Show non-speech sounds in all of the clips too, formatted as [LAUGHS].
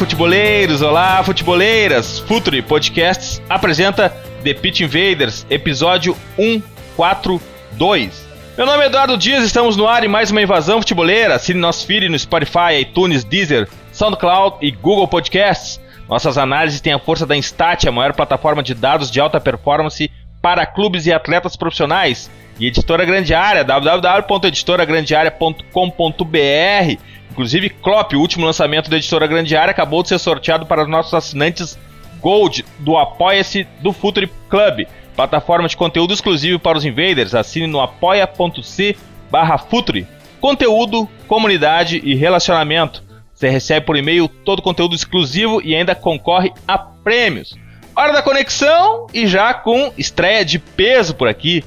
Futeboleiros! Olá, futeboleiras! Futuri Podcasts apresenta The Pit Invaders, episódio 142. Meu nome é Eduardo Dias, estamos no ar em mais uma invasão futeboleira. Assine nosso feed no Spotify, iTunes, Deezer, SoundCloud e Google Podcasts. Nossas análises têm a força da Instat, a maior plataforma de dados de alta performance para clubes e atletas profissionais. E Editora Grande Área, www.editoragrandearea.com.br Inclusive, Klopp, o último lançamento da editora Grande Área, acabou de ser sorteado para os nossos assinantes Gold do Apoia-se do Futuri Club, plataforma de conteúdo exclusivo para os invaders. Assine no apoia.se barra Futuri. Conteúdo, comunidade e relacionamento. Você recebe por e-mail todo o conteúdo exclusivo e ainda concorre a prêmios. Hora da conexão e já com estreia de peso por aqui.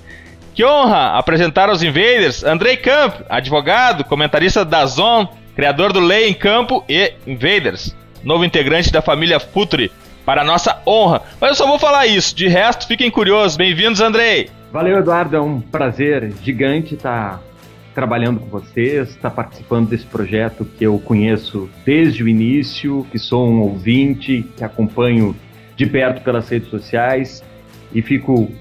Que honra apresentar aos invaders Andrei Camp, advogado, comentarista da Zone criador do Lei em Campo e Invaders, novo integrante da família Futuri, para nossa honra. Mas eu só vou falar isso, de resto, fiquem curiosos. Bem-vindos, Andrei! Valeu, Eduardo, é um prazer gigante estar trabalhando com vocês, estar participando desse projeto que eu conheço desde o início, que sou um ouvinte, que acompanho de perto pelas redes sociais e fico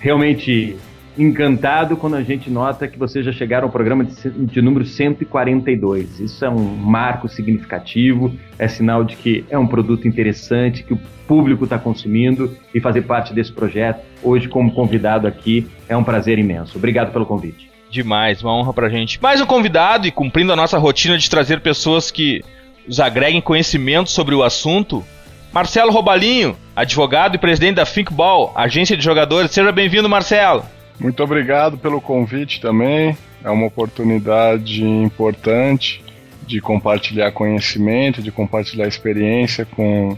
realmente encantado quando a gente nota que vocês já chegaram ao programa de, de, número 142. Isso é um marco significativo, é sinal de que é um produto interessante, que o público está consumindo e fazer parte desse projeto hoje como convidado aqui é um prazer imenso. Obrigado pelo convite. Demais, uma honra pra gente. Mais um convidado e cumprindo a nossa rotina de trazer pessoas que nos agreguem conhecimento sobre o assunto. Marcelo Robalinho, advogado e presidente da Thinkball, agência de jogadores. Seja bem-vindo, Marcelo. Muito obrigado pelo convite também. É uma oportunidade importante de compartilhar conhecimento, de compartilhar experiência com,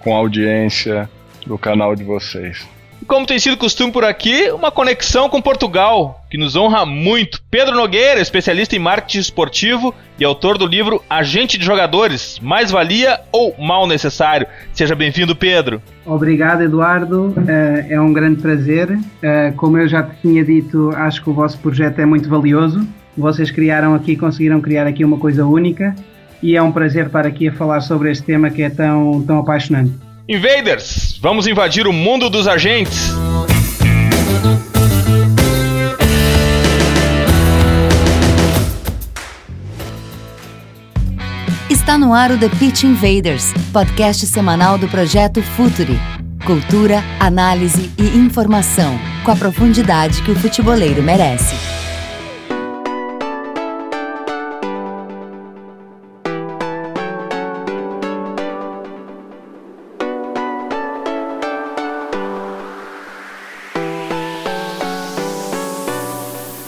com a audiência do canal de vocês. Como tem sido costume por aqui, uma conexão com Portugal, que nos honra muito. Pedro Nogueira, especialista em marketing esportivo e autor do livro Agente de Jogadores: Mais Valia ou Mal Necessário. Seja bem-vindo, Pedro. Obrigado, Eduardo. Eh, é um grande prazer. Eh, como eu já tinha dito, acho que o vosso projeto é muito valioso. Vocês criaram aqui, conseguiram criar aqui uma coisa única e é um prazer estar aqui a falar sobre este tema que é tão, tão apaixonante. Invaders, vamos invadir o mundo dos agentes. Está no ar o The Pitch Invaders, podcast semanal do projeto Futuri. Cultura, análise e informação, com a profundidade que o futeboleiro merece.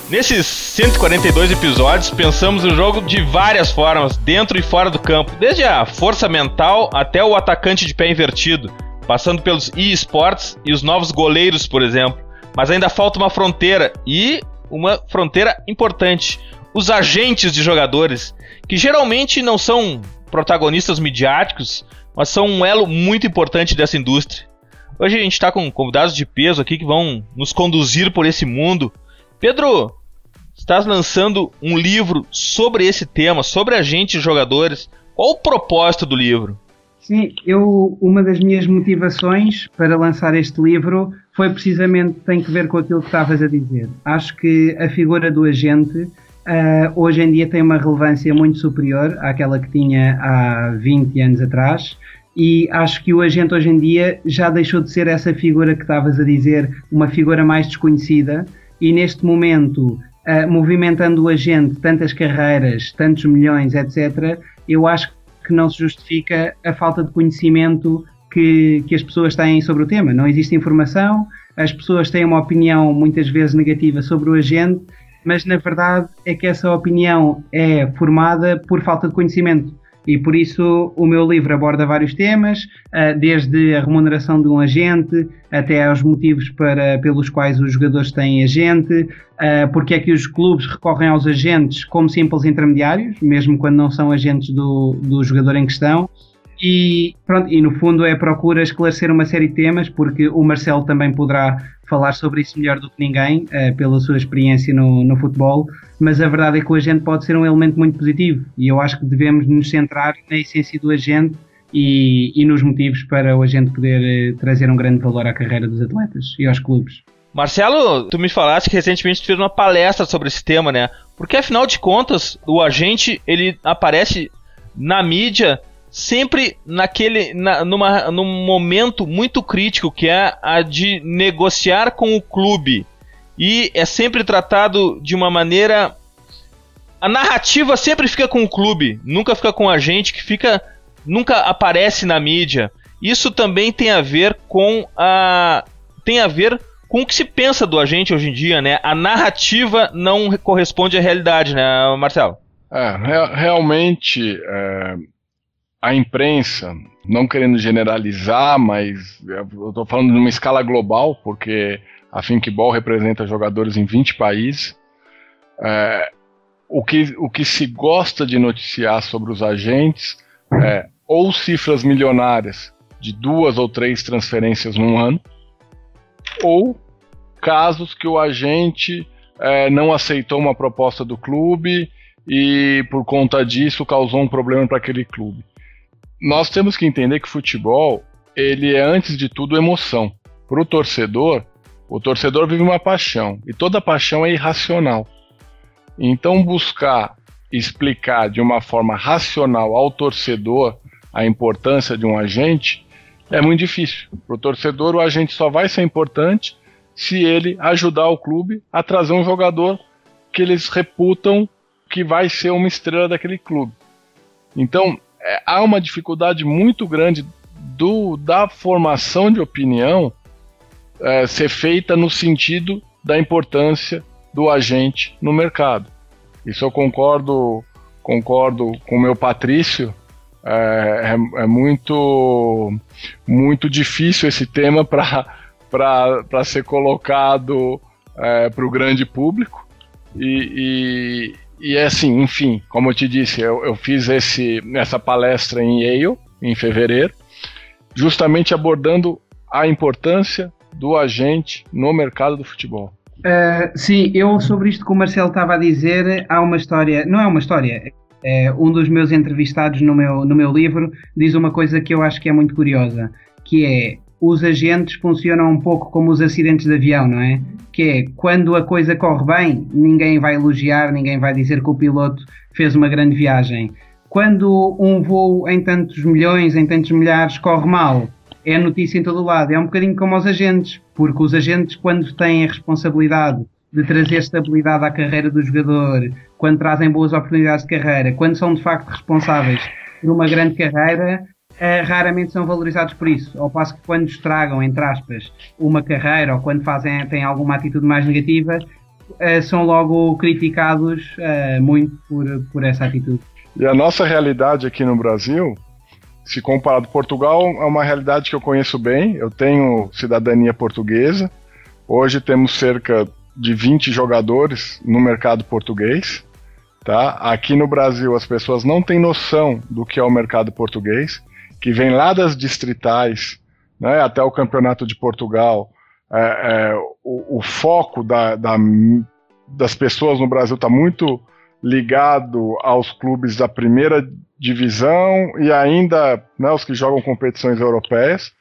Nesses 142 episódios, pensamos no jogo de várias formas, dentro e fora do campo, desde a força mental até o atacante de pé invertido, passando pelos e-sports e os novos goleiros, por exemplo. Mas ainda falta uma fronteira e uma fronteira importante: os agentes de jogadores, que geralmente não são protagonistas midiáticos, mas são um elo muito importante dessa indústria. Hoje a gente está com convidados de peso aqui que vão nos conduzir por esse mundo. Pedro, estás lançando um livro sobre esse tema, sobre agentes jogadores. Qual o propósito do livro? Sim, eu uma das minhas motivações para lançar este livro foi precisamente tem que ver com aquilo que estavas a dizer. Acho que a figura do agente uh, hoje em dia tem uma relevância muito superior àquela que tinha há 20 anos atrás. E acho que o agente hoje em dia já deixou de ser essa figura que estavas a dizer, uma figura mais desconhecida, e neste momento uh, movimentando o agente tantas carreiras, tantos milhões, etc., eu acho que não se justifica a falta de conhecimento que, que as pessoas têm sobre o tema. Não existe informação, as pessoas têm uma opinião muitas vezes negativa sobre o agente, mas na verdade é que essa opinião é formada por falta de conhecimento. E por isso o meu livro aborda vários temas, uh, desde a remuneração de um agente até aos motivos para, pelos quais os jogadores têm agente, uh, porque é que os clubes recorrem aos agentes como simples intermediários, mesmo quando não são agentes do, do jogador em questão. E, pronto, e no fundo é procura esclarecer uma série de temas, porque o Marcelo também poderá falar sobre isso melhor do que ninguém, uh, pela sua experiência no, no futebol, mas a verdade é que o agente pode ser um elemento muito positivo e eu acho que devemos nos centrar na essência do agente e, e nos motivos para o agente poder uh, trazer um grande valor à carreira dos atletas e aos clubes. Marcelo, tu me falaste que recentemente tu fez uma palestra sobre esse tema, né? Porque afinal de contas, o agente ele aparece na mídia sempre naquele na, numa, num momento muito crítico que é a de negociar com o clube e é sempre tratado de uma maneira a narrativa sempre fica com o clube nunca fica com a gente que fica nunca aparece na mídia. Isso também tem a ver com a tem a ver com o que se pensa do agente hoje em dia né? A narrativa não corresponde à realidade né Marcelo? É, realmente é a imprensa, não querendo generalizar, mas eu estou falando numa escala global, porque a Thinkball representa jogadores em 20 países. É, o, que, o que se gosta de noticiar sobre os agentes é ou cifras milionárias de duas ou três transferências num ano, ou casos que o agente é, não aceitou uma proposta do clube e por conta disso causou um problema para aquele clube nós temos que entender que futebol ele é antes de tudo emoção. Para o torcedor, o torcedor vive uma paixão e toda paixão é irracional. Então buscar explicar de uma forma racional ao torcedor a importância de um agente é muito difícil. Para o torcedor, o agente só vai ser importante se ele ajudar o clube a trazer um jogador que eles reputam que vai ser uma estrela daquele clube. Então, é, há uma dificuldade muito grande do, da formação de opinião é, ser feita no sentido da importância do agente no mercado. Isso eu concordo, concordo com o meu Patrício. É, é, é muito, muito difícil esse tema para ser colocado é, para o grande público. E, e é assim, enfim, como eu te disse, eu, eu fiz esse, essa palestra em Yale, em fevereiro, justamente abordando a importância do agente no mercado do futebol. Uh, sim, eu sobre isto que o Marcelo estava a dizer, há uma história, não é uma história, é, um dos meus entrevistados no meu, no meu livro diz uma coisa que eu acho que é muito curiosa, que é os agentes funcionam um pouco como os acidentes de avião, não é? Que é quando a coisa corre bem, ninguém vai elogiar, ninguém vai dizer que o piloto fez uma grande viagem. Quando um voo em tantos milhões, em tantos milhares corre mal, é notícia em todo o lado. É um bocadinho como os agentes, porque os agentes, quando têm a responsabilidade de trazer estabilidade à carreira do jogador, quando trazem boas oportunidades de carreira, quando são de facto responsáveis por uma grande carreira, Uh, raramente são valorizados por isso. Ao passo que quando estragam, entre aspas, uma carreira ou quando fazem, têm alguma atitude mais negativa, uh, são logo criticados uh, muito por, por essa atitude. E a nossa realidade aqui no Brasil, se comparado Portugal, é uma realidade que eu conheço bem. Eu tenho cidadania portuguesa. Hoje temos cerca de 20 jogadores no mercado português. Tá? Aqui no Brasil as pessoas não têm noção do que é o mercado português que vem lá das distritais né, até o Campeonato de Portugal, é, é, o, o, foco da, da, das pessoas no Brasil está muito ligado aos clubes da primeira divisão e ainda né, os que jogam competições europeias,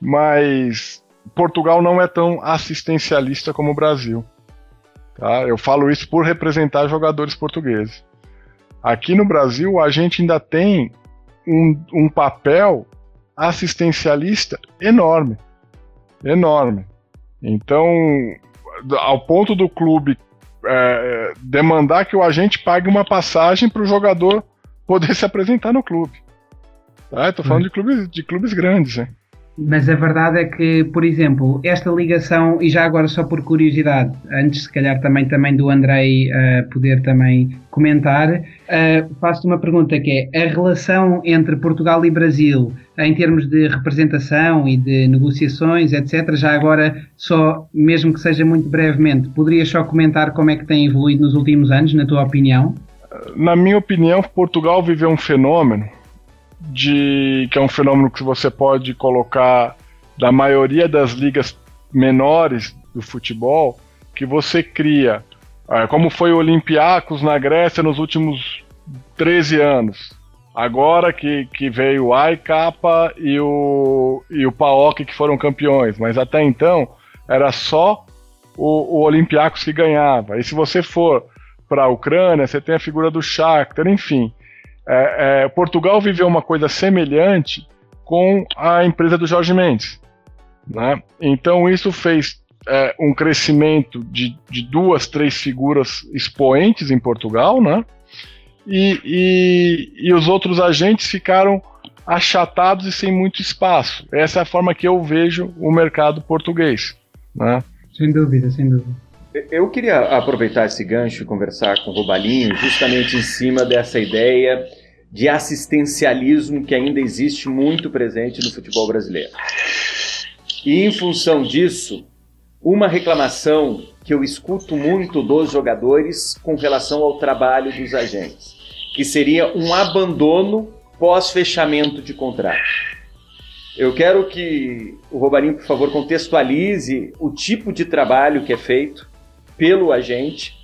mas Portugal não é tão assistencialista como o Brasil. Tá? Eu falo isso por representar jogadores portugueses. Aqui no Brasil, a gente ainda tem um, um papel assistencialista enorme. Enorme. Então, ao ponto do clube é, demandar que o agente pague uma passagem para o jogador poder se apresentar no clube. Tá? Estou falando hum. de, clubes, de clubes grandes. Né? Mas a verdade é que, por exemplo, esta ligação, e já agora só por curiosidade, antes se calhar também, também do Andrei uh, poder também comentar, uh, faço-te uma pergunta que é a relação entre Portugal e Brasil em termos de representação e de negociações, etc. Já agora, só, mesmo que seja muito brevemente, poderias só comentar como é que tem evoluído nos últimos anos, na tua opinião? Na minha opinião, Portugal viveu um fenômeno de que é um fenômeno que você pode colocar da maioria das ligas menores do futebol, que você cria, é, como foi o Olympiacos na Grécia nos últimos 13 anos. Agora que, que veio o AIK e o, e o PAOK que foram campeões, mas até então era só o, o Olympiacos que ganhava. E se você for para a Ucrânia, você tem a figura do Shakhtar, enfim. É, é, Portugal viveu uma coisa semelhante com a empresa do Jorge Mendes. Né? Então isso fez é, um crescimento de, de, duas, três figuras expoentes em Portugal, né? E, e, e, os outros agentes ficaram achatados e sem muito espaço. Essa é a forma que eu vejo o mercado português. Né? Sem dúvida, sem dúvida. Eu queria aproveitar esse gancho e conversar com o Robalinho justamente em cima dessa ideia de assistencialismo que ainda existe muito presente no futebol brasileiro. E em função disso, uma reclamação que eu escuto muito dos jogadores com relação ao trabalho dos agentes, que seria um abandono pós-fechamento de contrato. Eu quero que o Robarinho, por favor, contextualize o tipo de trabalho que é feito pelo agente,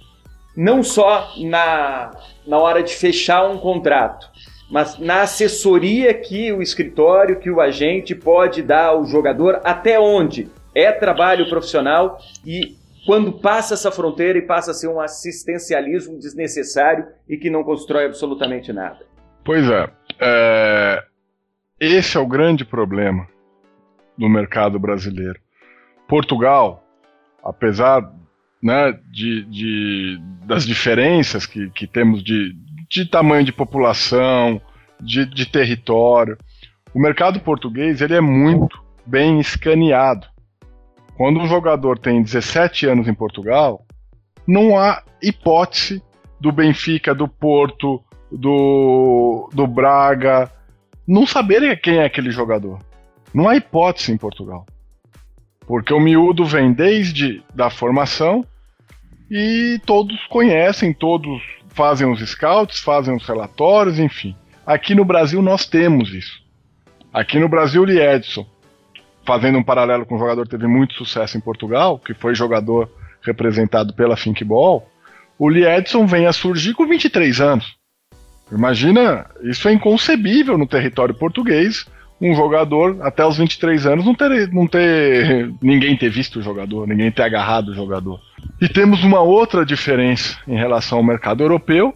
não só na, na hora de fechar um contrato, mas na assessoria que o escritório, que o agente pode dar ao jogador, até onde é trabalho profissional e quando passa essa fronteira e passa a ser um assistencialismo desnecessário e que não constrói absolutamente nada. Pois é, é esse é o grande problema no mercado brasileiro. Portugal, apesar né, de, de, das diferenças que, que temos de, de tamanho de população, de, de território. O mercado português ele é muito bem escaneado. Quando um jogador tem 17 anos em Portugal, não há hipótese do Benfica, do Porto, do, do Braga não saberem quem é aquele jogador. Não há hipótese em Portugal. Porque o miúdo vem desde da formação e todos conhecem, todos fazem os scouts, fazem os relatórios, enfim. Aqui no Brasil nós temos isso. Aqui no Brasil, o Lee Edson, fazendo um paralelo com um jogador que teve muito sucesso em Portugal, que foi jogador representado pela Thinkball, o Lee Edson vem a surgir com 23 anos. Imagina, isso é inconcebível no território português, um jogador até os 23 anos não ter, não ter ninguém ter visto o jogador, ninguém ter agarrado o jogador. E temos uma outra diferença em relação ao mercado europeu,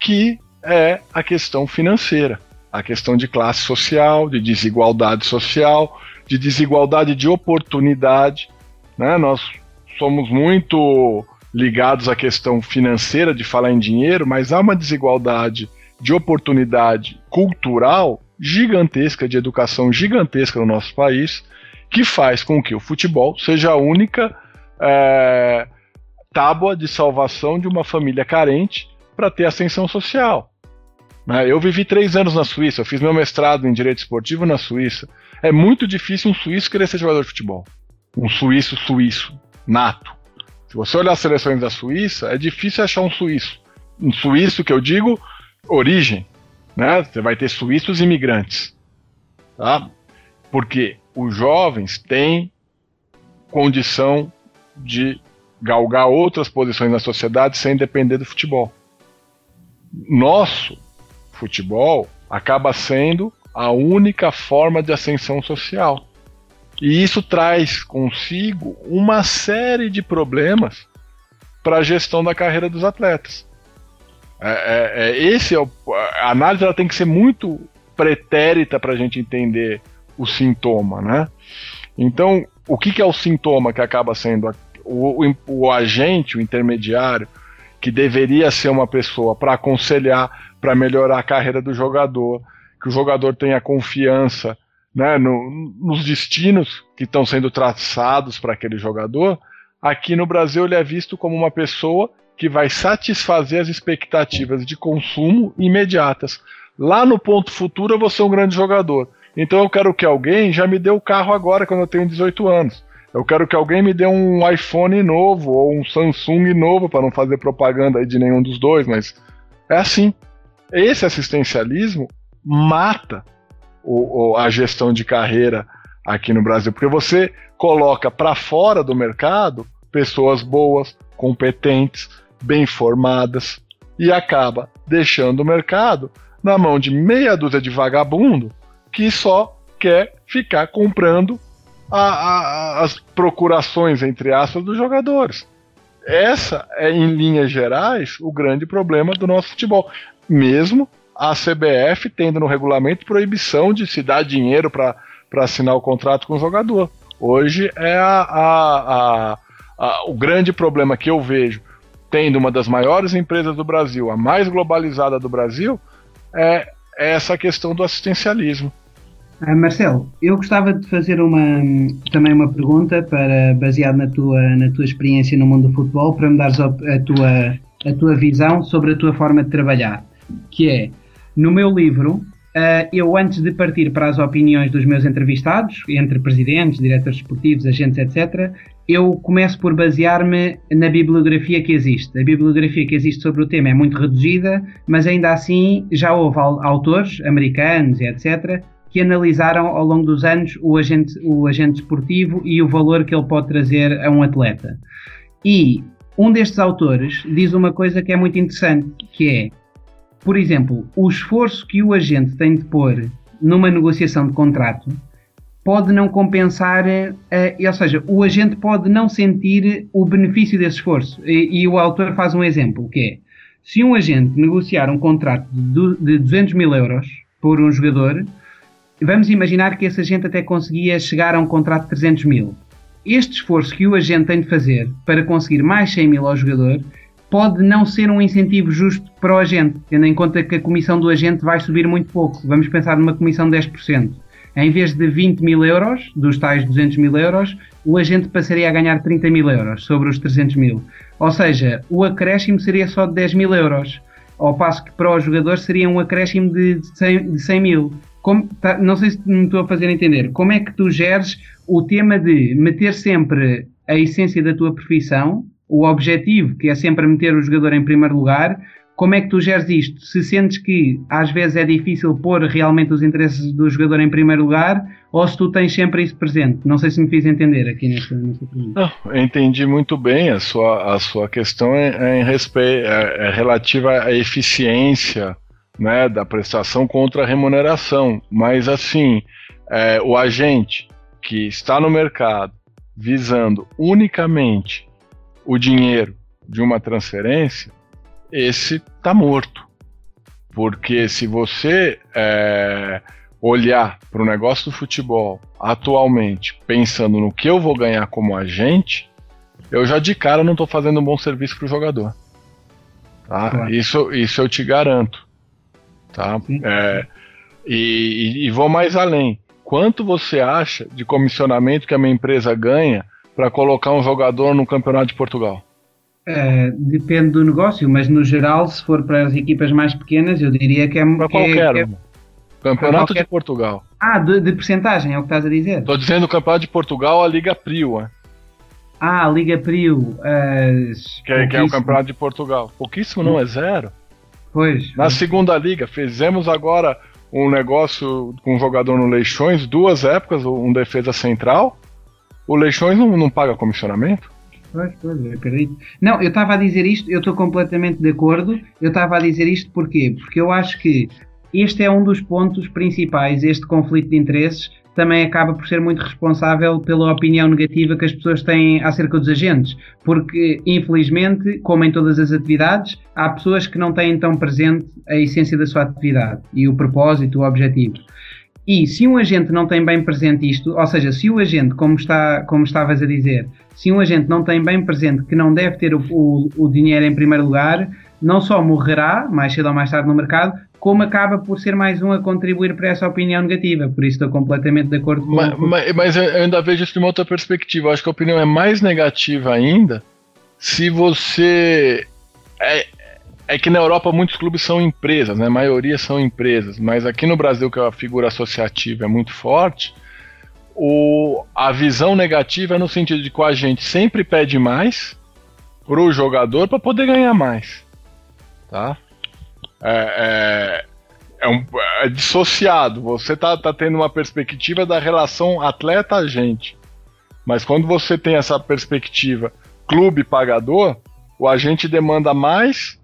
que é a questão financeira, a questão de classe social, de desigualdade social, de desigualdade de oportunidade. Né? Nós somos muito ligados à questão financeira de falar em dinheiro, mas há uma desigualdade de oportunidade cultural gigantesca, de educação gigantesca no nosso país, que faz com que o futebol seja a única é, tábua de salvação de uma família carente para ter ascensão social. Né? Eu vivi três anos na Suíça, eu fiz meu mestrado em Direito Esportivo na Suíça. É muito difícil um suíço querer ser jogador de futebol. Um suíço suíço, nato. Se você olhar as seleções da Suíça, é difícil achar um suíço. Um suíço que eu digo origem, né? Você vai ter suíços imigrantes, tá? Porque os jovens têm condição de galgar outras posições na sociedade sem depender do futebol. Nosso futebol acaba sendo a única forma de ascensão social. E isso traz consigo uma série de problemas para a gestão da carreira dos atletas. É, é, é, esse é o, a análise ela tem que ser muito pretérita para a gente entender o sintoma, né? Então, o que, que é o sintoma que acaba sendo o, o, o agente, o intermediário, que deveria ser uma pessoa para aconselhar, para melhorar a carreira do jogador, que o jogador tenha confiança né, no, nos destinos que estão sendo traçados para aquele jogador, aqui no Brasil ele é visto como uma pessoa que vai satisfazer as expectativas de consumo imediatas. Lá no ponto futuro eu vou ser um grande jogador. Então eu quero que alguém já me dê o carro agora, quando eu tenho 18 anos. Eu quero que alguém me dê um iPhone novo ou um Samsung novo, para não fazer propaganda de nenhum dos dois, mas é assim. Esse assistencialismo mata o, o, a gestão de carreira aqui no Brasil, porque você coloca para fora do mercado pessoas boas, competentes, bem formadas e acaba deixando o mercado na mão de meia dúzia de vagabundo que só quer ficar comprando a, a, as procurações, entre aspas, dos jogadores. Essa é, em linhas gerais, o grande problema do nosso futebol. Mesmo a CBF tendo no regulamento proibição de se dar dinheiro para assinar o contrato com o jogador. Hoje é a, a, a, o grande problema que eu vejo, tendo uma das maiores empresas do Brasil, a mais globalizada do Brasil, é, é essa questão do assistencialismo. Ah, Marcelo, eu gostava de fazer uma, também uma pergunta para baseado na tua, na tua experiência no mundo do futebol, para me dares a, a, tua, a tua visão sobre a tua forma de trabalhar, que é, no meu livro, eu antes de partir para as opiniões dos meus entrevistados, entre presidentes, diretores esportivos, agentes, etc., eu começo por basear-me na bibliografia que existe. A bibliografia que existe sobre o tema é muito reduzida, mas ainda assim já houve autores americanos e etc que analisaram ao longo dos anos o agente, o agente esportivo e o valor que ele pode trazer a um atleta. E um destes autores diz uma coisa que é muito interessante, que é, por exemplo, o esforço que o agente tem de pôr numa negociação de contrato pode não compensar, uh, ou seja, o agente pode não sentir o benefício desse esforço. E, e, o autor faz um exemplo, que é, se um agente negociar um contrato de 200 mil euros por um jogador, vamos imaginar que esse agente até conseguia chegar a um contrato de 300 mil. Este esforço que o agente tem de fazer para conseguir mais 100 mil ao jogador pode não ser um incentivo justo para o agente, tendo em conta que a comissão do agente vai subir muito pouco. Vamos pensar numa comissão de 10%. Em vez de 20 mil euros, dos tais 200 mil euros, o agente passaria a ganhar 30 mil euros sobre os 300 mil. Ou seja, o acréscimo seria só de 10 mil euros, ao passo que para o jogador seria um acréscimo de 100, de 100 mil. Como, tá, não sei se me estou a fazer entender. Como é que tu geres o tema de meter sempre a essência da tua profissão, o objetivo, que é sempre meter o jogador em primeiro lugar, como é que tu geres isto? Se sentes que às vezes é difícil pôr realmente os interesses do jogador em primeiro lugar, ou se tu tens sempre isso presente? Não sei se me fiz entender aqui nessa, nessa pergunta. Não, entendi muito bem. A sua, a sua questão é, é é, é relativa à eficiência né, da prestação contra a remuneração. Mas assim, é, o agente que está no mercado visando unicamente o dinheiro de uma transferência, esse está morto. Porque se você é, olhar para o negócio do futebol atualmente, pensando no que eu vou ganhar como agente, eu já de cara não estou fazendo um bom serviço para o jogador. Tá? Claro. Isso, isso eu te garanto. Tá? É, e, e, vou mais além. Quanto você acha de comissionamento que a minha empresa ganha para colocar um jogador no campeonato de Portugal? É, depende do negócio, mas no geral, se for para as equipas mais pequenas, eu diria que é. Para qualquer. É, campeonato qualquer... de Portugal. Ah, de, de porcentagem, é o que estás a dizer? Estou dizendo o Campeonato de Portugal, a Liga Prio. É. Ah, a Liga Prio. que, é, que, é, o Campeonato de Portugal. Pouquíssimo não é zero. Pois. Na segunda liga, fizemos agora um negócio com um jogador no Leixões, duas épocas, um defesa central. O Leixões não, não paga comissionamento? Pois, pois, eu acredito. Não, eu estava a dizer isto, eu estou completamente de acordo. Eu estava a dizer isto porquê? Porque eu acho que este é um dos pontos principais, este conflito de interesses, também acaba por ser muito responsável pela opinião negativa que as pessoas têm acerca dos agentes, porque infelizmente, como em todas as atividades, há pessoas que não têm tão presente a essência da sua atividade e o propósito, o objetivo. E se um agente não tem bem presente isto, ou seja, se o agente, como, está, como estavas a dizer, se um agente não tem bem presente que não deve ter o, o, o dinheiro em primeiro lugar, não só morrerá mais cedo ou mais tarde no mercado, como acaba por ser mais um a contribuir para essa opinião negativa. Por isso estou completamente de acordo com Mas, mas, mas eu ainda vejo isso de uma outra perspectiva. Eu acho que a opinião é mais negativa ainda se você. É, é que na Europa muitos clubes são empresas, né? A maioria são empresas, mas aqui no Brasil, que a figura associativa é muito forte, o, a visão negativa é no sentido de que a gente sempre pede mais para o jogador para poder ganhar mais. Tá? é, é, é, um, é dissociado. Você tá, tá tendo uma perspectiva da relação atleta-agente. Mas quando você tem essa perspectiva clube-pagador, o agente demanda mais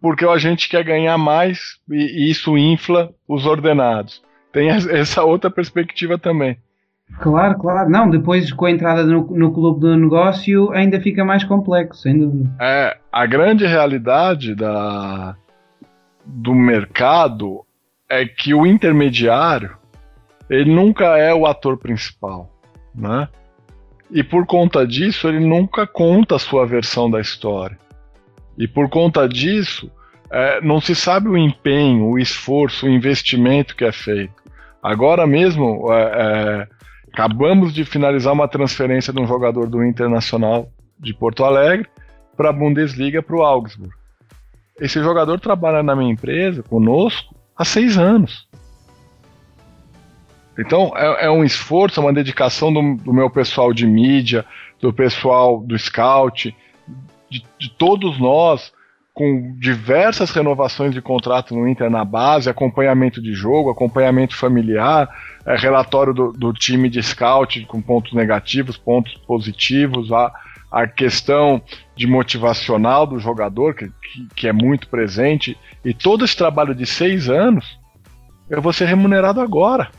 porque o agente quer ganhar mais e, e isso infla os ordenados. Tem [LAUGHS] essa outra perspectiva também. Claro, claro. Não, depois com a entrada no, no clube do negócio ainda fica mais complexo, sem dúvida. É, a grande realidade da, do mercado é que o intermediário ele nunca é o ator principal, né? E por conta disso ele nunca conta a sua versão da história. E por conta disso é, não se sabe o empenho, o esforço, o investimento que é feito. Agora mesmo é, é, acabamos de finalizar uma transferência de um jogador do Internacional de Porto Alegre para a Bundesliga para o Augsburg. Esse jogador trabalha na minha empresa, conosco, há seis anos. Então é, é um esforço, é uma dedicação do, do, meu pessoal de mídia, do pessoal do scout, de, de, todos nós, com diversas renovações de contrato no Inter na base, acompanhamento de jogo, acompanhamento familiar, é, relatório do, do, time de scout com pontos negativos, pontos positivos, a, a questão de motivacional do jogador, que, que, que, é muito presente, e todo esse trabalho de seis anos, eu vou ser remunerado agora.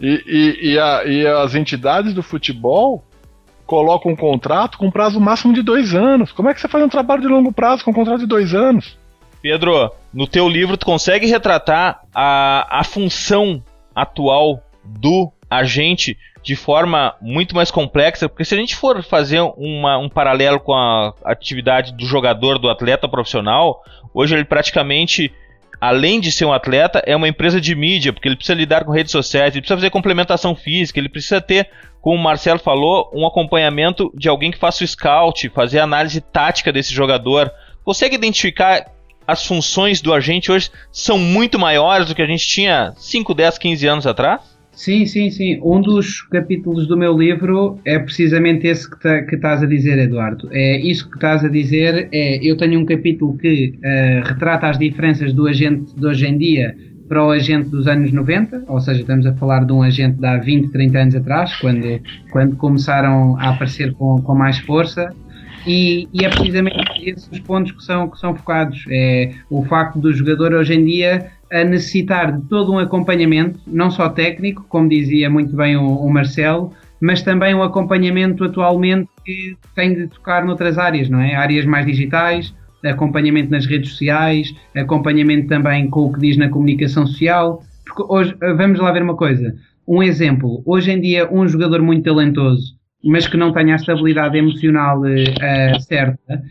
E, e, e, a, e as entidades do futebol colocam um contrato com prazo máximo de dois anos. Como é que você faz um trabalho de longo prazo com um contrato de dois anos? Pedro, no teu livro tu consegue retratar a, a função atual do agente de forma muito mais complexa, porque se a gente for fazer uma, um paralelo com a atividade do jogador, do atleta profissional, hoje ele praticamente, além de ser um atleta, é uma empresa de mídia, porque ele precisa lidar com redes sociais, ele precisa fazer complementação física, ele precisa ter, como o Marcelo falou, um acompanhamento de alguém que faça o scout, fazer análise tática desse jogador. Consegue identificar as funções do agente hoje são muito maiores do que a gente tinha 5, 10, 15 anos atrás? Sim, sim, sim. Um dos capítulos do meu livro é precisamente esse que, tá, estás a dizer, Eduardo. É isso que estás a dizer. É, eu tenho um capítulo que uh, retrata as diferenças do agente de hoje em dia para o agente dos anos 90, ou seja, estamos a falar de um agente de há 20, 30 anos atrás, quando, quando começaram a aparecer com, com mais força. E, e, é precisamente esses os pontos que são, que são focados. É o facto do jogador hoje em dia a necessitar de todo um acompanhamento, não só técnico, como dizia muito bem o, o Marcelo, mas também um acompanhamento atualmente que tem de tocar noutras áreas, não é? Áreas mais digitais, acompanhamento nas redes sociais, acompanhamento também com o que diz na comunicação social. Porque hoje, vamos lá ver uma coisa. Um exemplo, hoje em dia, um jogador muito talentoso, mas que não tenha a estabilidade emocional uh, certa,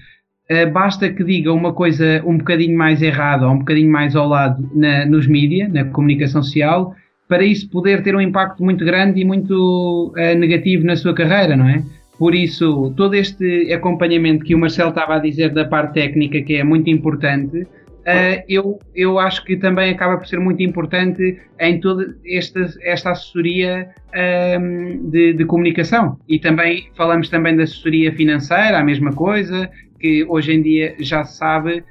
Uh, basta que diga uma coisa um bocadinho mais errada ou um bocadinho mais ao lado na, nos mídias, na comunicação social, para isso poder ter um impacto muito grande e muito uh, negativo na sua carreira, não é? Por isso, todo este acompanhamento que o Marcelo estava a dizer da parte técnica, que é muito importante, uh, eu, eu acho que também acaba por ser muito importante em toda esta, esta assessoria um, ehm, de, de, comunicação. E também falamos também da assessoria financeira, a mesma coisa, que hoje em dia já se sabe,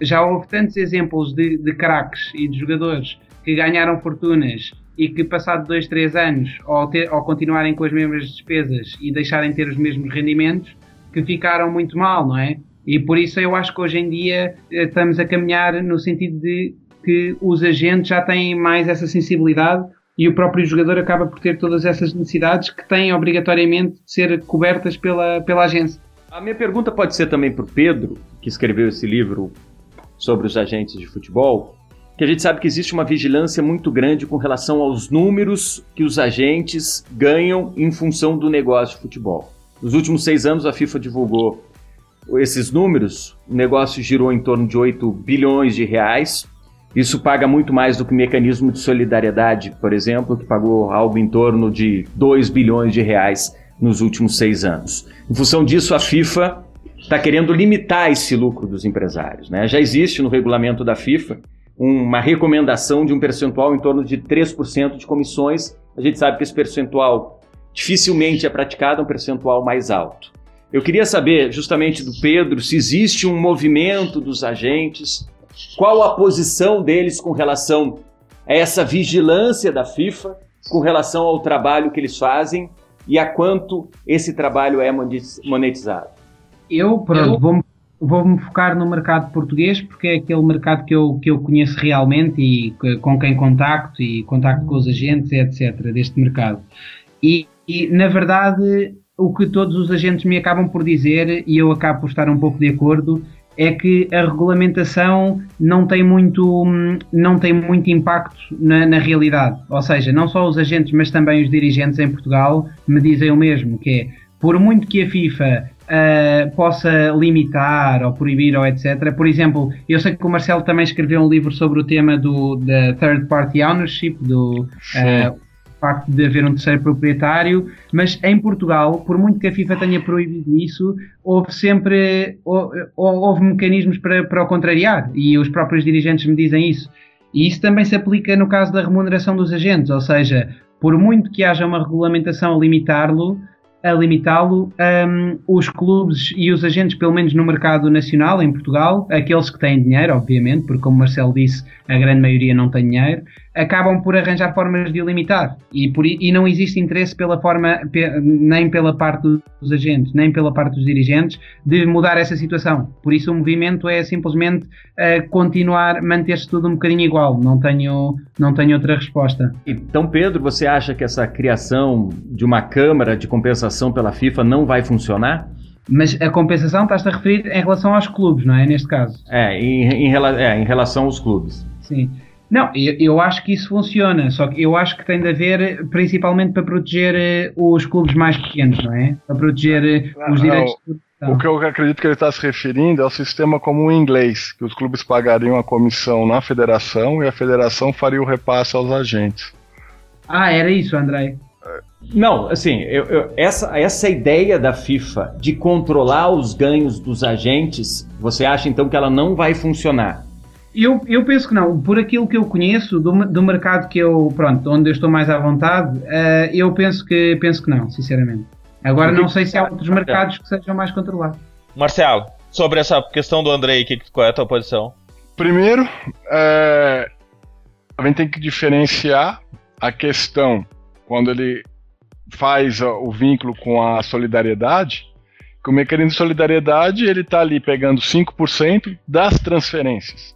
já houve tantos exemplos de, de craques e de jogadores que ganharam fortunas e que passado dois, três anos, ao, ter, ao continuarem com as mesmas despesas e deixarem de ter os mesmos rendimentos, que ficaram muito mal, não é? E por isso eu acho que hoje em dia eh, estamos a caminhar no sentido de que os agentes já têm mais essa sensibilidade e o próprio jogador acaba por ter todas essas necessidades que têm obrigatoriamente de ser cobertas pela, pela agência. A minha pergunta pode ser também para o Pedro, que escreveu esse livro sobre os agentes de futebol, que a gente sabe que existe uma vigilância muito grande com relação aos números que os agentes ganham em função do negócio de futebol. Nos últimos seis anos, a FIFA divulgou esses números. O negócio girou em torno de 8 bilhões de reais Isso paga muito mais do que o mecanismo de solidariedade, por exemplo, que pagou algo em torno de 2 bilhões de reais nos últimos seis anos. Em função disso, a FIFA está querendo limitar esse lucro dos empresários. Né? Já existe no regulamento da FIFA uma recomendação de um percentual em torno de 3% de comissões. A gente sabe que esse percentual dificilmente é praticado, é um percentual mais alto. Eu queria saber, justamente do Pedro, se existe um movimento dos agentes, qual a posição deles com relação a essa vigilância da FIFA, com relação ao trabalho que eles fazem e a quanto esse trabalho é monetizado. Eu, pronto, vou-me vou focar no mercado português porque é aquele mercado que eu, que eu conheço realmente e com quem contacto e contacto com os agentes, etc., deste mercado. E, e, na verdade, o que todos os agentes me acabam por dizer, e eu acabo por estar um pouco de acordo, é que a regulamentação não tem muito, não tem muito impacto na, na, realidade. Ou seja, não só os agentes, mas também os dirigentes em Portugal me dizem o mesmo, que é, por muito que a FIFA uh, possa limitar ou proibir ou etc. Por exemplo, eu sei que o Marcelo também escreveu um livro sobre o tema do da third party ownership, do uh, facto de haver um terceiro proprietário, mas em Portugal, por muito que a FIFA tenha proibido isso, houve sempre houve, houve mecanismos para, para o contrariar e os próprios dirigentes me dizem isso. E isso também se aplica no caso da remuneração dos agentes, ou seja, por muito que haja uma regulamentação a limitá-lo, a limitá-lo, um, os clubes e os agentes, pelo menos no mercado nacional, em Portugal, aqueles que têm dinheiro, obviamente, porque como Marcelo disse, a grande maioria não tem dinheiro, acabam por arranjar formas de o limitar. E, por, e não existe interesse pela forma, nem pela parte dos agentes, nem pela parte dos dirigentes, de mudar essa situação. Por isso o movimento é simplesmente uh, continuar, manter-se tudo um bocadinho igual. Não tenho, não tenho outra resposta. Então, Pedro, você acha que essa criação de uma Câmara de compensação pela FIFA não vai funcionar? Mas a compensação estás-te a referir em relação aos clubes, não é? Neste caso. É, em, em, é, em relação aos clubes. Sim. Não, eu, eu, acho que isso funciona, só que eu acho que tem de haver principalmente para proteger uh, os clubes mais pequenos, não é? Para proteger uh, os direitos não, O que eu acredito que ele está se referindo é o sistema como o inglês, que os clubes pagariam a comissão na federação e a federação faria o repasse aos agentes. Ah, era isso, André. Não, assim, eu, eu, essa, essa ideia da FIFA de controlar os ganhos dos agentes, você acha então que ela não vai funcionar? Eu, eu penso que não. Por aquilo que eu conheço do, do mercado que eu, pronto, onde eu estou mais à vontade, uh, eu penso que, penso que não, sinceramente. Agora não sei se há outros mercados que sejam mais controlados. Marcelo, sobre essa questão do Andrei, que, qual é a tua posição? Primeiro, é, a gente tem que diferenciar a questão quando ele faz o vínculo com a solidariedade, que o mecanismo de solidariedade ele está ali pegando 5% das transferências.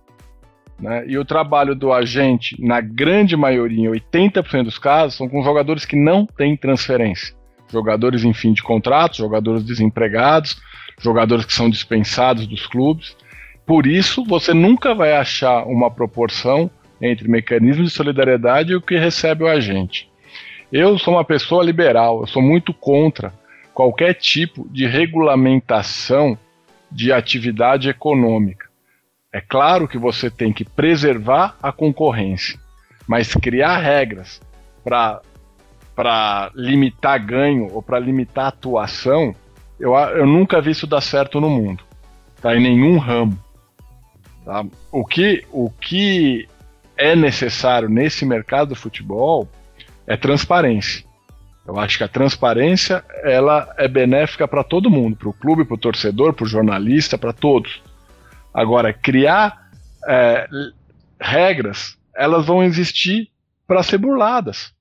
Né? E o trabalho do agente, na grande maioria, em 80% dos casos, são com jogadores que não têm transferência. Jogadores em fim de contrato, jogadores desempregados, jogadores que são dispensados dos clubes. Por isso, você nunca vai achar uma proporção entre mecanismo de solidariedade e o que recebe o agente. Eu sou uma pessoa liberal, eu sou muito contra qualquer tipo de regulamentação de atividade econômica. É claro que você tem que preservar a concorrência, mas criar regras para limitar ganho ou para limitar atuação, eu, eu nunca vi isso dar certo no mundo, tá? em nenhum ramo. Tá? O, que, o que é necessário nesse mercado do futebol é transparência. Eu acho que a transparência ela é benéfica para todo mundo, para o clube, para o torcedor, para o jornalista, para todos. Agora, criar é, regras, elas vão existir para ser burladas.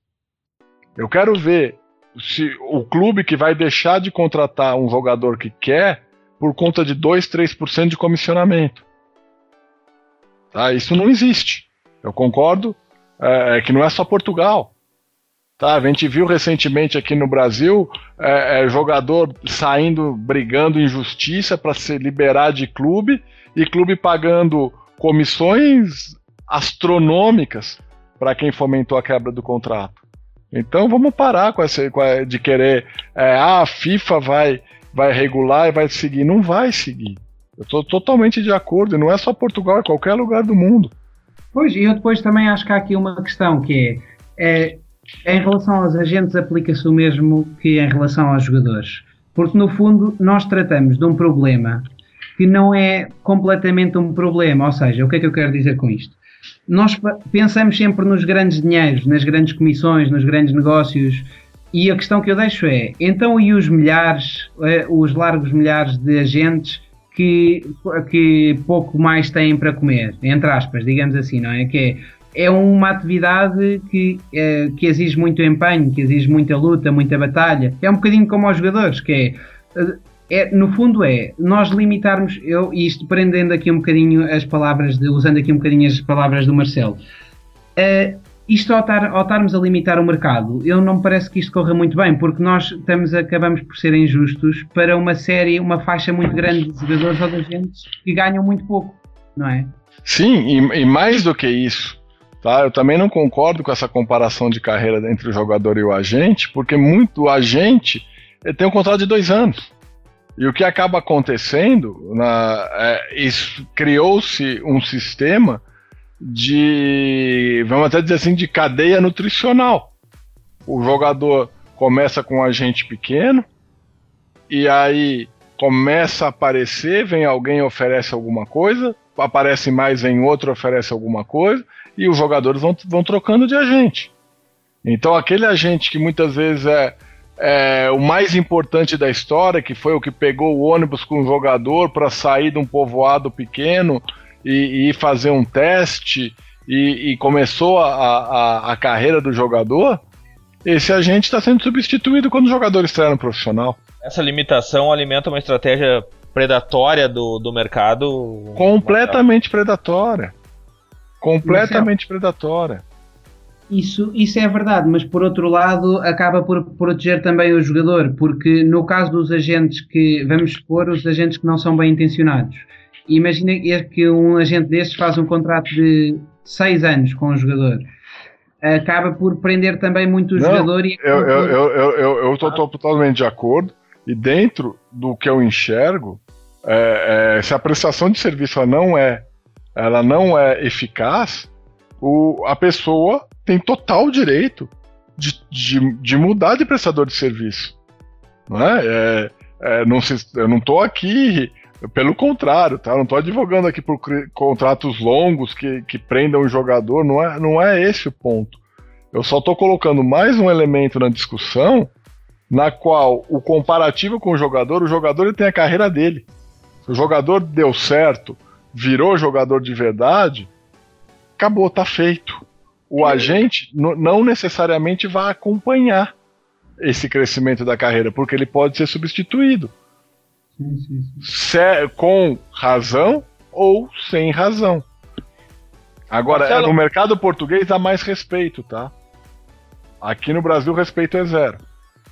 Eu quero ver se o clube que vai deixar de contratar um jogador que quer por conta de 2, 3% de comissionamento. Tá? Isso não existe. Eu concordo é, que não é só Portugal. Tá, a gente viu recentemente aqui no Brasil é, é, jogador saindo, brigando em justiça para se liberar de clube e clube pagando comissões astronômicas para quem fomentou a quebra do contrato. Então vamos parar com essa com a, de querer, é, ah, a FIFA vai, vai regular e vai seguir. Não vai seguir. Eu estou totalmente de acordo, e não é só Portugal, é qualquer lugar do mundo. Pois, e eu depois também acho que há aqui uma questão que é, é em relação aos agentes aplica-se o mesmo que em relação aos jogadores. Porque no fundo nós tratamos de um problema que não é completamente um problema. Ou seja, o que é que eu quero dizer com isto? Nós pensamos sempre nos grandes dinheiros, nas grandes comissões, nos grandes negócios, e a questão que eu deixo é: então, e os milhares, eh, os largos milhares de agentes que, que pouco mais têm para comer, entre aspas, digamos assim, não é? Que é, é uma atividade que, é, que exige muito empenho, que exige muita luta, muita batalha. É um bocadinho como aos jogadores, que é, é no fundo é nós limitarmos, eu, e isto prendendo aqui um bocadinho as palavras, de, usando aqui um bocadinho as palavras do Marcelo. Uh, isto ao, estar, ao estarmos a limitar o mercado, eu não me parece que isto corra muito bem, porque nós estamos, acabamos por ser injustos para uma série, uma faixa muito grande de jogadores ou de agentes que ganham muito pouco, não é? Sim, e, e mais do que isso, tá? Eu também não concordo com essa comparação de carreira entre o jogador e o agente, porque muito agente tem um contrato de dois anos. E o que acaba acontecendo, na, é, criou-se um sistema de, vamos até dizer assim, de cadeia nutricional. O jogador começa com um agente pequeno e aí começa a aparecer, vem alguém oferece alguma coisa, aparece mais, vem outro oferece alguma coisa e os jogadores vão, vão trocando de agente. Então aquele agente que muitas vezes é, é o mais importante da história, que foi o que pegou o ônibus com o jogador para sair de um povoado pequeno e, e fazer um teste e, e começou a, a, a, carreira do jogador, esse agente está sendo substituído quando o jogador estreia no profissional. Essa limitação alimenta uma estratégia predatória do, do mercado. Completamente predatória. Completamente predatória. Isso, isso é verdade, mas por outro lado acaba por proteger também o jogador, porque no caso dos agentes que, vamos expor, os agentes que não são bem intencionados, imagina que um agente destes faz um contrato de 6 anos com o jogador. Acaba por prender também muito o Não, jogador e. Eu, eu, eu, eu, estou totalmente de acordo. E dentro do que eu enxergo, é, é, se a prestação de serviço ela não é, ela não é eficaz, o, a pessoa tem total direito de, de, de mudar de prestador de serviço. Não é? é, é não se, eu não estou aqui pelo contrário, tá? Eu não estou advogando aqui por contratos longos que, que prendam o jogador, não é, não é esse o ponto. Eu só estou colocando mais um elemento na discussão na qual o comparativo com o jogador, o jogador ele tem a carreira dele. Se o jogador deu certo, virou jogador de verdade, acabou, tá feito. O agente não necessariamente vai acompanhar esse crescimento da carreira, porque ele pode ser substituído. Se, com razão ou sem razão. Agora, Marcelo... no mercado português há mais respeito, tá? Aqui no Brasil o respeito é zero.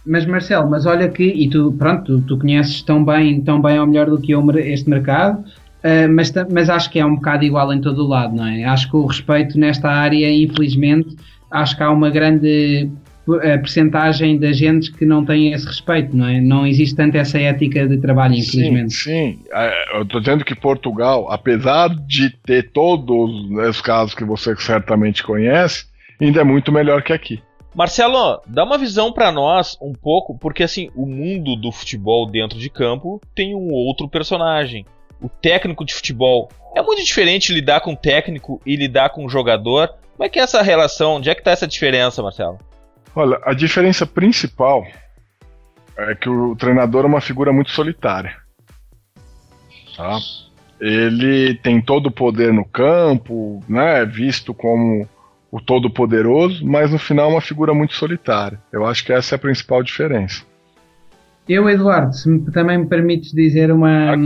Mas Marcelo, mas olha que, e tu, pronto, tu, tu conheces tão bem, tão bem ou melhor do que eu este mercado, uh, mas, mas acho que é um bocado igual em todo o lado, não é? Acho que o respeito nesta área, infelizmente, acho que há uma grande a percentagem de agentes que não têm esse respeito, não é? Não existe tanto essa ética de trabalho, infelizmente. Sim, sim. É, eu estou dizendo que Portugal, apesar de ter todos os casos que você certamente conhece, ainda é muito melhor que aqui. Marcelo, dá uma visão para nós um pouco, porque assim, o mundo do futebol dentro de campo tem um outro personagem. O técnico de futebol. É muito diferente lidar com técnico e lidar com jogador. Como é que é essa relação? Onde é que está essa diferença, Marcelo? Olha, a diferença principal é que o treinador é uma figura muito solitária. Tá? Ele tem todo o poder no campo, né, visto como o todo-poderoso, mas no final é uma figura muito solitária. Eu acho que essa é a principal diferença. Eu, Eduardo, se também me permites dizer uma,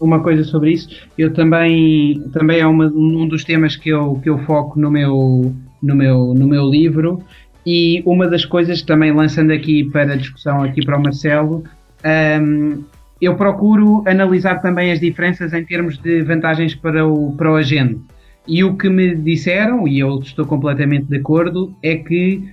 uma coisa sobre isso, eu também, também é uma, um dos temas que eu, que eu foco no meu, no meu, no meu livro e uma das coisas, também lançando aqui para discussão aqui para o Marcelo, um, eu procuro analisar também as diferenças em termos de vantagens para o, para o agente. E o que me disseram, e eu estou completamente de acordo, é que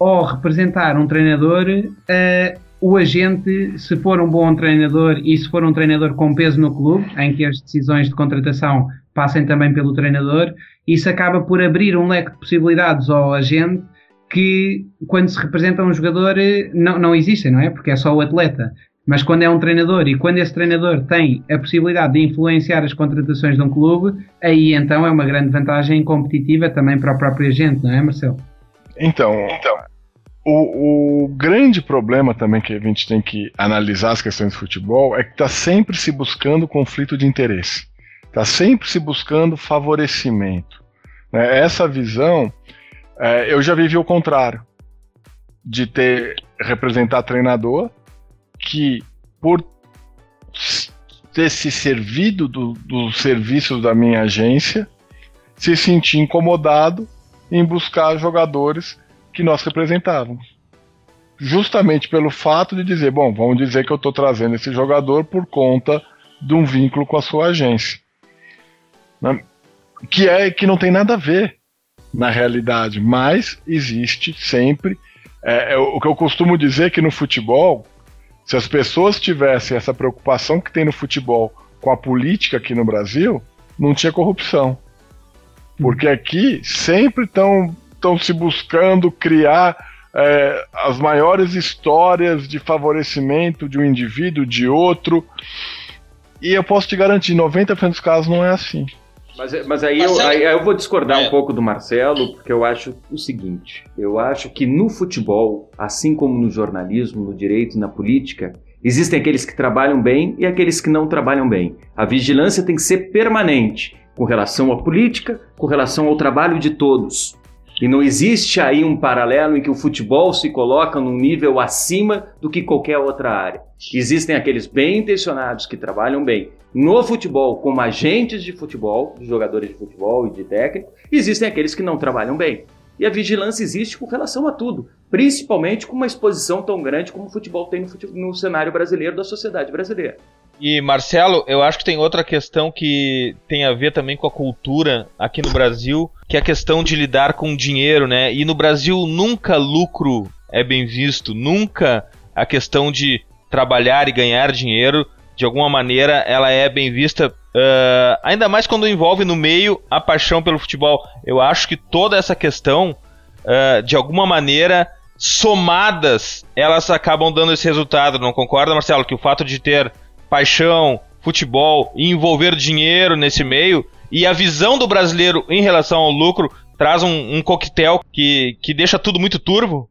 ao representar um treinador, uh, o agente, se for um bom treinador e se for um treinador com peso no clube, em que as decisões de contratação passem também pelo treinador. Isso acaba por abrir um leque de possibilidades ao agente que, quando se representa um jogador, não, não existem, não é? Porque é só o atleta. Mas quando é um treinador e quando esse treinador tem a possibilidade de influenciar as contratações de um clube, aí então é uma grande vantagem competitiva também para o próprio agente, não é, Marcelo? Então, então o, o, grande problema também que a gente tem que analisar as questões de futebol é que está sempre se buscando conflito de interesse, está sempre se buscando favorecimento. Né? Essa visão, é, eu já vivi o contrário, de ter representar treinador que por ter se servido do, dos serviços da minha agência, se sentir incomodado em buscar jogadores que nós representávamos. Justamente pelo fato de dizer, bom, vamos dizer que eu estou trazendo esse jogador por conta de um vínculo com a sua agência. Né? Que é que não tem nada a ver na realidade, mas existe sempre. É, é, o que eu costumo dizer que no futebol, se as pessoas tivessem essa preocupação que tem no futebol com a política aqui no Brasil, não tinha corrupção. Porque aqui sempre estão se buscando criar é, as maiores histórias de favorecimento de um indivíduo, de outro. E eu posso te garantir, 90% dos casos não é assim. Mas, mas aí, eu, aí, eu, vou discordar é. um pouco do Marcelo, porque eu acho o seguinte: eu acho que no futebol, assim como no jornalismo, no direito e na política, existem aqueles que trabalham bem e aqueles que não trabalham bem. A vigilância tem que ser permanente com relação à política, com relação ao trabalho de todos. E não existe aí um paralelo em que o futebol se coloca num nível acima do que qualquer outra área. Existem aqueles bem intencionados que trabalham bem no futebol como agentes de futebol, de jogadores de futebol e de técnico, existem aqueles que não trabalham bem. E a vigilância existe com relação a tudo, principalmente com uma exposição tão grande como o futebol tem no, futebol, no cenário brasileiro da sociedade brasileira. E Marcelo, eu acho que tem outra questão que tem a ver também com a cultura aqui no Brasil, que é a questão de lidar com dinheiro, né? E no Brasil nunca lucro é bem visto, nunca a questão de trabalhar e ganhar dinheiro, de alguma maneira, ela é bem vista, uh, ainda mais quando envolve no meio a paixão pelo futebol. Eu acho que toda essa questão, uh, de alguma maneira, somadas, elas acabam dando esse resultado. Não concorda, Marcelo? Que o fato de ter paixão, futebol e envolver dinheiro nesse meio e a visão do brasileiro em relação ao lucro traz um, um coquetel que, que deixa tudo muito turvo?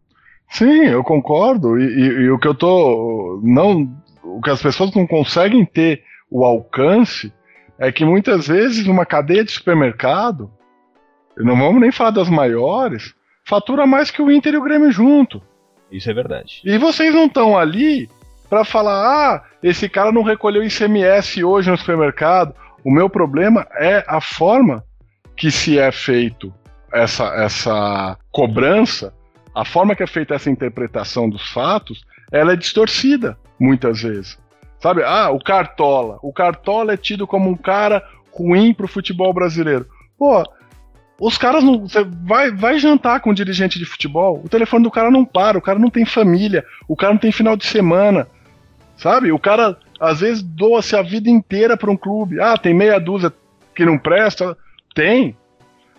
Sim, eu concordo. E, e, e, o que eu tô. Não, o que as pessoas não conseguem ter o alcance é que muitas vezes uma cadeia de supermercado, não vamos nem falar das maiores, fatura mais que o Inter e o Grêmio junto. Isso é verdade. E vocês não estão ali para falar, ah, esse cara não recolheu ICMS hoje no supermercado. O meu problema é a forma que se é feito essa, essa cobrança, a forma que é feita essa interpretação dos fatos, ela é distorcida muitas vezes. Sabe? Ah, o Cartola. O Cartola é tido como um cara ruim pro futebol brasileiro. Pô, os caras não. Você vai, vai jantar com um dirigente de futebol, o telefone do cara não para, o cara não tem família, o cara não tem final de semana. Sabe? O cara às vezes doa-se a vida inteira para um clube. Ah, tem meia dúzia que não presta? Tem.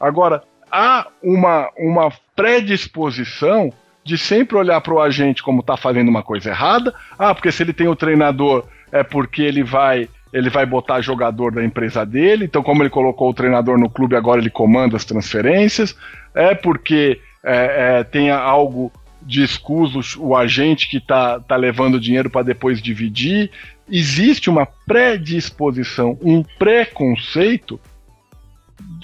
Agora, há uma, uma predisposição de sempre olhar para o agente como está fazendo uma coisa errada. Ah, porque se ele tem o treinador é porque ele vai ele vai botar jogador da empresa dele. Então, como ele colocou o treinador no clube, agora ele comanda as transferências. É porque é, é, tem algo de o agente que está tá levando dinheiro para depois dividir. Existe uma predisposição, um preconceito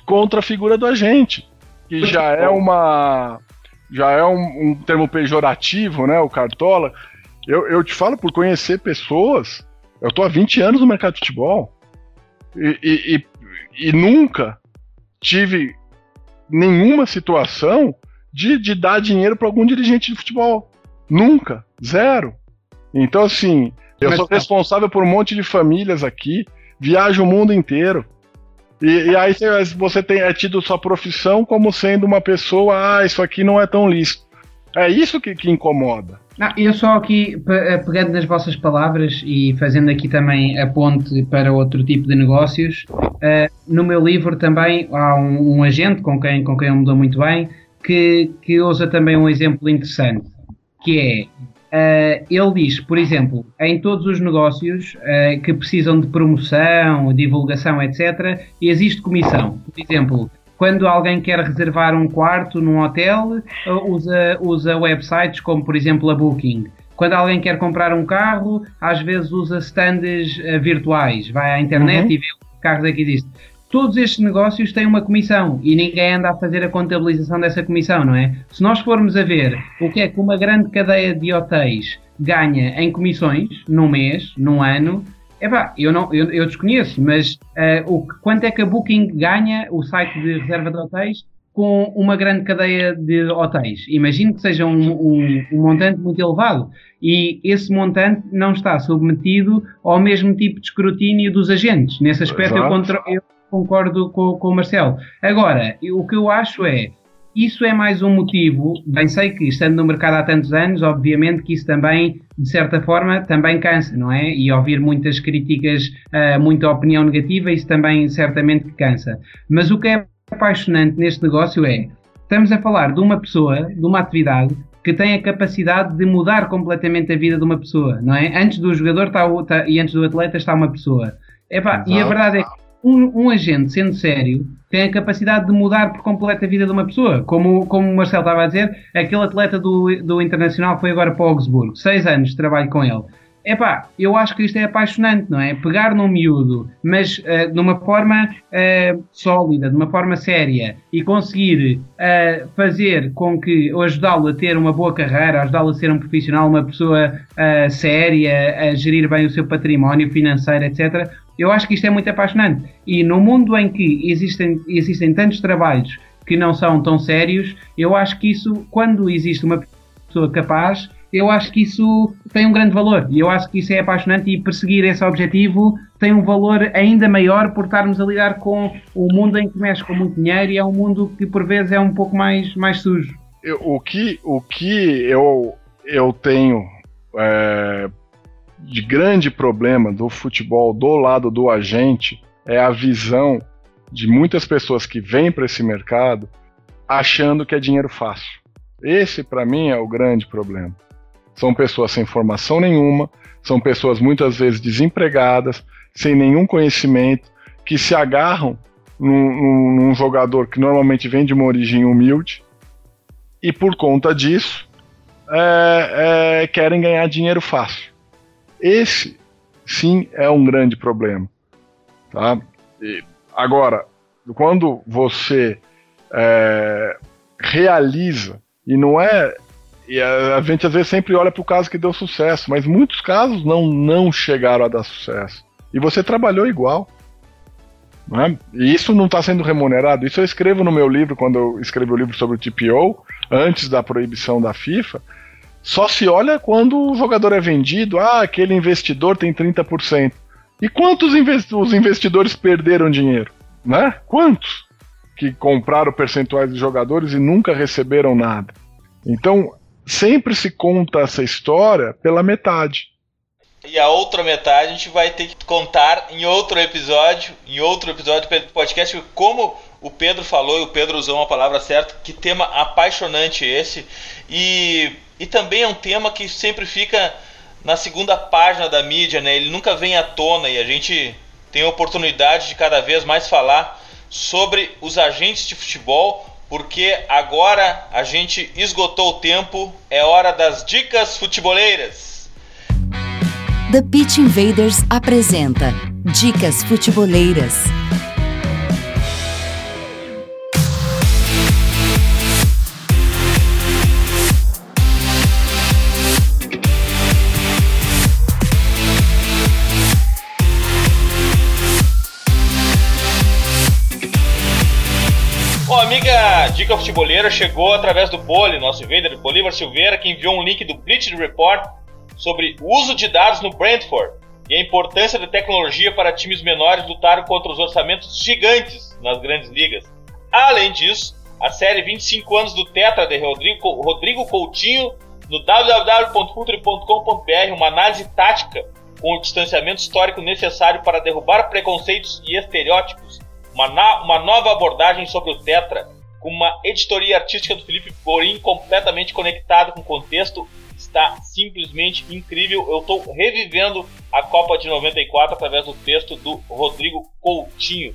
contra a figura do agente, que já é uma já é um, um, termo pejorativo, né? O cartola. Eu, eu te falo por conhecer pessoas. Eu tô há 20 anos no mercado de futebol e, e, e, e nunca tive nenhuma situação de, de dar dinheiro para algum dirigente de futebol. Nunca. Zero. Então, assim, eu Mas, sou tá. responsável por um monte de famílias aqui, viajo o mundo inteiro. E, e, aí você tem é tido sua profissão como sendo uma pessoa, ah, isso aqui não é tão lícito. É isso que, que incomoda. Não, eu só aqui, eh, pegando nas vossas palavras e fazendo aqui também a ponte para outro tipo de negócios, uh, no meu livro também há um, um, agente com quem, com quem eu me dou muito bem que, que usa também um exemplo interessante, que é, uh, ele diz, por exemplo, em todos os negócios uh, que precisam de promoção, divulgação, etc., existe comissão. Por exemplo, quando alguém quer reservar um quarto num hotel, usa, usa websites como, por exemplo, a Booking. Quando alguém quer comprar um carro, às vezes usa stands uh, virtuais, vai à internet uhum. e vê os carros é que existem. Todos estes negócios têm uma comissão e ninguém anda a fazer a contabilização dessa comissão, não é? Se nós formos a ver o que é que uma grande cadeia de hotéis ganha em comissões num mês, num ano, Epá, eu, não, eu, eu desconheço, mas uh, o, quanto é que a Booking ganha, o site de reserva de hotéis, com uma grande cadeia de hotéis? Imagino que seja um, um, um, montante muito elevado. E esse montante não está submetido ao mesmo tipo de escrutínio dos agentes. Nesse aspecto eu, contra, eu, concordo com, com o Marcelo. Agora, o que eu acho é isso é mais um motivo, bem sei que estando no mercado há tantos anos, obviamente que isso também, de certa forma, também cansa, não é? E ouvir muitas críticas, uh, muita opinião negativa, isso também certamente cansa. Mas o que é apaixonante neste negócio é, estamos a falar de uma pessoa, de uma atividade, que tem a capacidade de mudar completamente a vida de uma pessoa, não é? Antes do jogador está, está, e antes do atleta está uma pessoa. Epá, e a verdade é que um, um, agente, sendo sério, tem a capacidade de mudar por completo a vida de uma pessoa. Como, como o Marcelo estava a dizer, aquele atleta do, do Internacional foi agora para Augsburgo. Seis anos de trabalho com ele. Epá, eu acho que isto é apaixonante, não é? Pegar num miúdo, mas uh, de uma forma uh, sólida, de uma forma séria e conseguir uh, fazer com que, ou ajudá-lo a ter uma boa carreira, ajudá-lo a ser um profissional, uma pessoa séria, a gerir bem o seu património financeiro, etc. Eu acho que isto é muito apaixonante. E no mundo em que existem, existem tantos trabalhos que não são tão sérios, eu acho que isso, quando existe uma pessoa capaz, eu acho que isso tem um grande valor. E eu acho que isso é apaixonante e perseguir esse objetivo tem um valor ainda maior por estarmos a lidar com o mundo em que mexe com muito dinheiro e é um mundo que por vezes é um pouco mais, mais sujo. Eu, o que, o que eu, eu tenho é, de grande problema do futebol do lado do agente é a visão de muitas pessoas que vêm para esse mercado achando que é dinheiro fácil. Esse, para mim, é o grande problema. São pessoas sem formação nenhuma, são pessoas muitas vezes desempregadas, sem nenhum conhecimento, que se agarram num, num, num jogador que normalmente vem de uma origem humilde e, por conta disso, é, é, querem ganhar dinheiro fácil. Esse, sim, é um grande problema. Tá? E, agora, quando você é, realiza, e não é. E a, a, gente às vezes sempre olha para o caso que deu sucesso, mas muitos casos não, não chegaram a dar sucesso. E você trabalhou igual. É? E isso não está sendo remunerado. Isso eu escrevo no meu livro, quando eu escrevi o livro sobre o TPO, antes da proibição da FIFA. Só se olha quando o jogador é vendido, ah, aquele investidor tem 30%. E quantos os investidores perderam dinheiro? Né? Quantos? Que compraram percentuais de jogadores e nunca receberam nada. Então, sempre se conta essa história pela metade. E a outra metade a gente vai ter que contar em outro episódio, em outro episódio do podcast, como o Pedro falou, e o Pedro usou uma palavra certa, que tema apaixonante esse. E e também é um tema que sempre fica na segunda página da mídia, né? Ele nunca vem à tona e a gente tem a oportunidade de cada vez mais falar sobre os agentes de futebol, porque agora a gente esgotou o tempo, é hora das dicas futeboleiras. The Pitch Invaders apresenta Dicas Futeboleiras. Dica Futeboleira chegou através do Boli, nosso invader Bolívar Silveira, que enviou um link do Bleacher Report sobre o uso de dados no Brentford e a importância da tecnologia para times menores lutarem contra os orçamentos gigantes nas grandes ligas. Além disso, a série 25 anos do Tetra de Rodrigo, Rodrigo Coutinho no www.futre.com.br, uma análise tática com o distanciamento histórico necessário para derrubar preconceitos e estereótipos, uma, uma nova abordagem sobre o Tetra, com uma editoria artística do Felipe Borim completamente conectada com o contexto, está simplesmente incrível. Eu estou revivendo a Copa de 94 através do texto do Rodrigo Coutinho.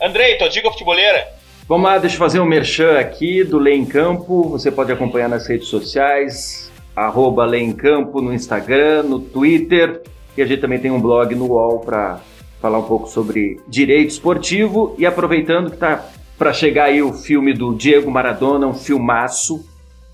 Andrei, tua dica futeboleira? Vamos lá, deixa eu fazer um merchan aqui do Lei em Campo. Você pode acompanhar nas redes sociais, arroba Lei em Campo no Instagram, no Twitter. E a gente também tem um blog no UOL para falar um pouco sobre direito esportivo. E aproveitando que está para chegar aí o filme do Diego Maradona, um filmaço.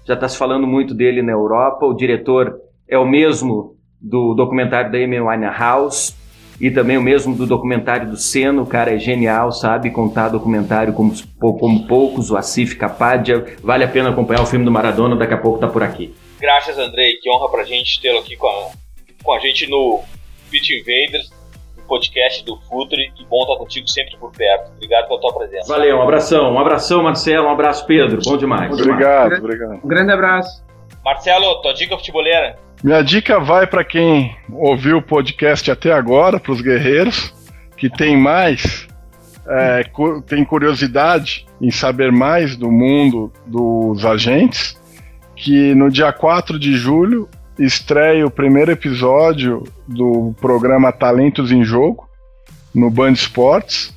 Já está se falando muito dele na Europa. O diretor é o mesmo do documentário da Amy Winehouse e também o mesmo do documentário do Seno. O cara é genial, sabe contar documentário como, como poucos, o Asif Kapadia. Vale a pena acompanhar o filme do Maradona, daqui a pouco tá por aqui. Graças, Andrei. Que honra pra gente tê-lo aqui com a, com a gente no Pit Invaders, podcast do Futre. Que bom estar contigo sempre por perto. Obrigado pela tua presença. Valeu, um abração. Um abração, Marcelo. Um abraço, Pedro. Bom demais. Obrigado, demais. obrigado. Um grande abraço. Marcelo, tua dica futeboleira? Minha dica vai para quem ouviu o podcast até agora, para os guerreiros, que tem mais, é, cu tem curiosidade em saber mais do mundo dos agentes, que no dia 4 de julho estreia o primeiro episódio do programa Talentos em Jogo, no Band Esportes,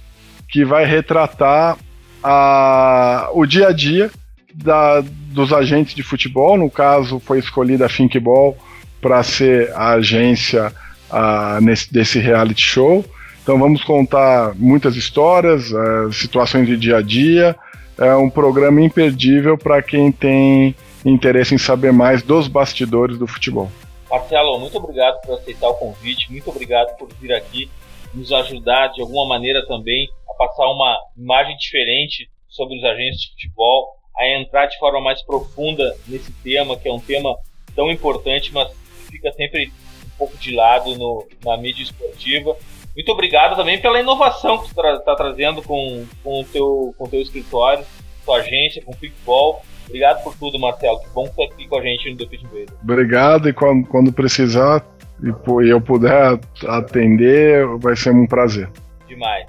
que vai retratar a, o dia a dia da, dos agentes de futebol. No caso, foi escolhida a Thinkball para ser a agência uh, nesse, desse reality show. Então vamos contar muitas histórias, uh, situações de dia a dia. É um programa imperdível para quem tem interesse em saber mais dos bastidores do futebol. Marcelo, muito obrigado por aceitar o convite, muito obrigado por vir aqui nos ajudar de alguma maneira também a passar uma imagem diferente sobre os agentes de futebol, a entrar de forma mais profunda nesse tema, que é um tema tão importante, mas fica sempre um pouco de lado no, na mídia esportiva. Muito obrigado também pela inovação que tu está tra trazendo com, com, o teu, com teu escritório, tua agência, com o Pickball. Obrigado por tudo, Marcelo. Que bom que tu tá aqui com a gente no The Pit Obrigado, e quando, quando precisar e eu puder atender, vai ser um prazer. Demais.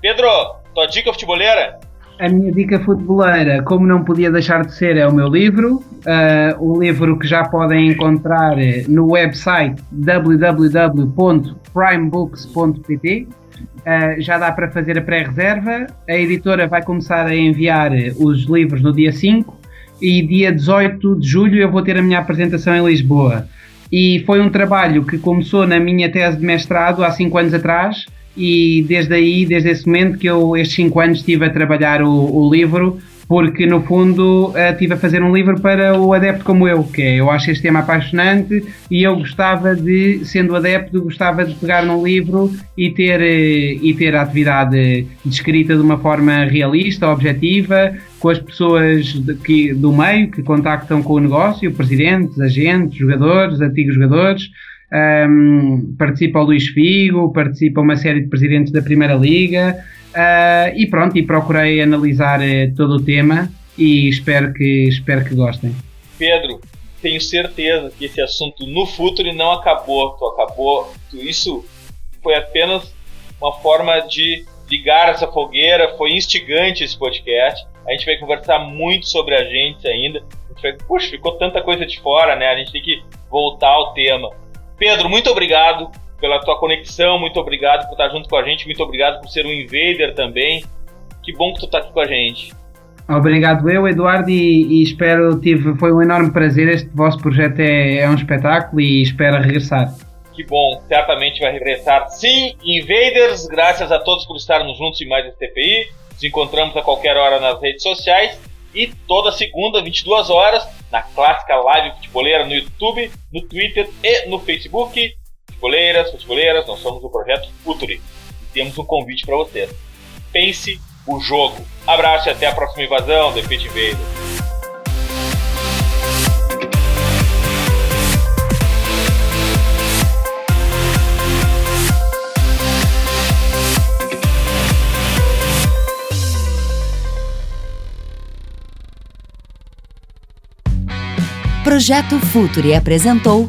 Pedro, tua dica futeboleira? A minha dica futeboleira, como não podia deixar de ser, é o meu livro. Uh, o livro que já podem encontrar no website www.primebooks.pt. Uh, já dá para fazer a pré-reserva. A editora vai começar a enviar os livros no dia 5 e dia 18 de julho eu vou ter a minha apresentação em Lisboa. E foi um trabalho que começou na minha tese de mestrado há 5 anos atrás e desde aí, desde esse momento que eu estes 5 anos estive a trabalhar o, o livro, porque no fundo estive a fazer um livro para o adepto como eu, que é, eu acho este tema apaixonante e eu gostava de, sendo adepto, gostava de pegar num livro e ter, uh, e ter a atividade descrita de uma forma realista, objetiva, com as pessoas de, que, do meio que contactam com o negócio, presidentes, agentes, jogadores, antigos jogadores, um, participa o Luís Figo, participa uma série de presidentes da Primeira Liga uh, e pronto, e procurei analisar uh, todo o tema e espero que, espero que gostem. Pedro, tenho certeza que esse assunto no futuro não acabou, tu acabou, tu, isso foi apenas uma forma de ligar essa fogueira, foi instigante esse podcast. A gente vai conversar muito sobre a gente ainda. A gente vai, puxa, ficou tanta coisa de fora, né? A gente tem que voltar ao tema. Pedro, muito obrigado pela tua conexão, muito obrigado por estar junto com a gente, muito obrigado por ser um invader também. Que bom que tu está aqui com a gente. Obrigado eu, Eduardo, e, e, espero, tive, foi um enorme prazer. Este vosso projeto é, é um espetáculo e espero regressar. Que bom, certamente vai regressar. Sim, Invaders, graças a todos por estarmos juntos em mais esse TPI. Nos encontramos a qualquer hora nas redes sociais e toda segunda, 22 horas, na clássica live futeboleira no YouTube, no Twitter e no Facebook. Futeboleiras, futeboleiras, nós somos o Projeto Futuri e temos um convite para vocês. Pense o jogo. Abraço e até a próxima invasão, The Pit Invader. Projeto Futuri apresentou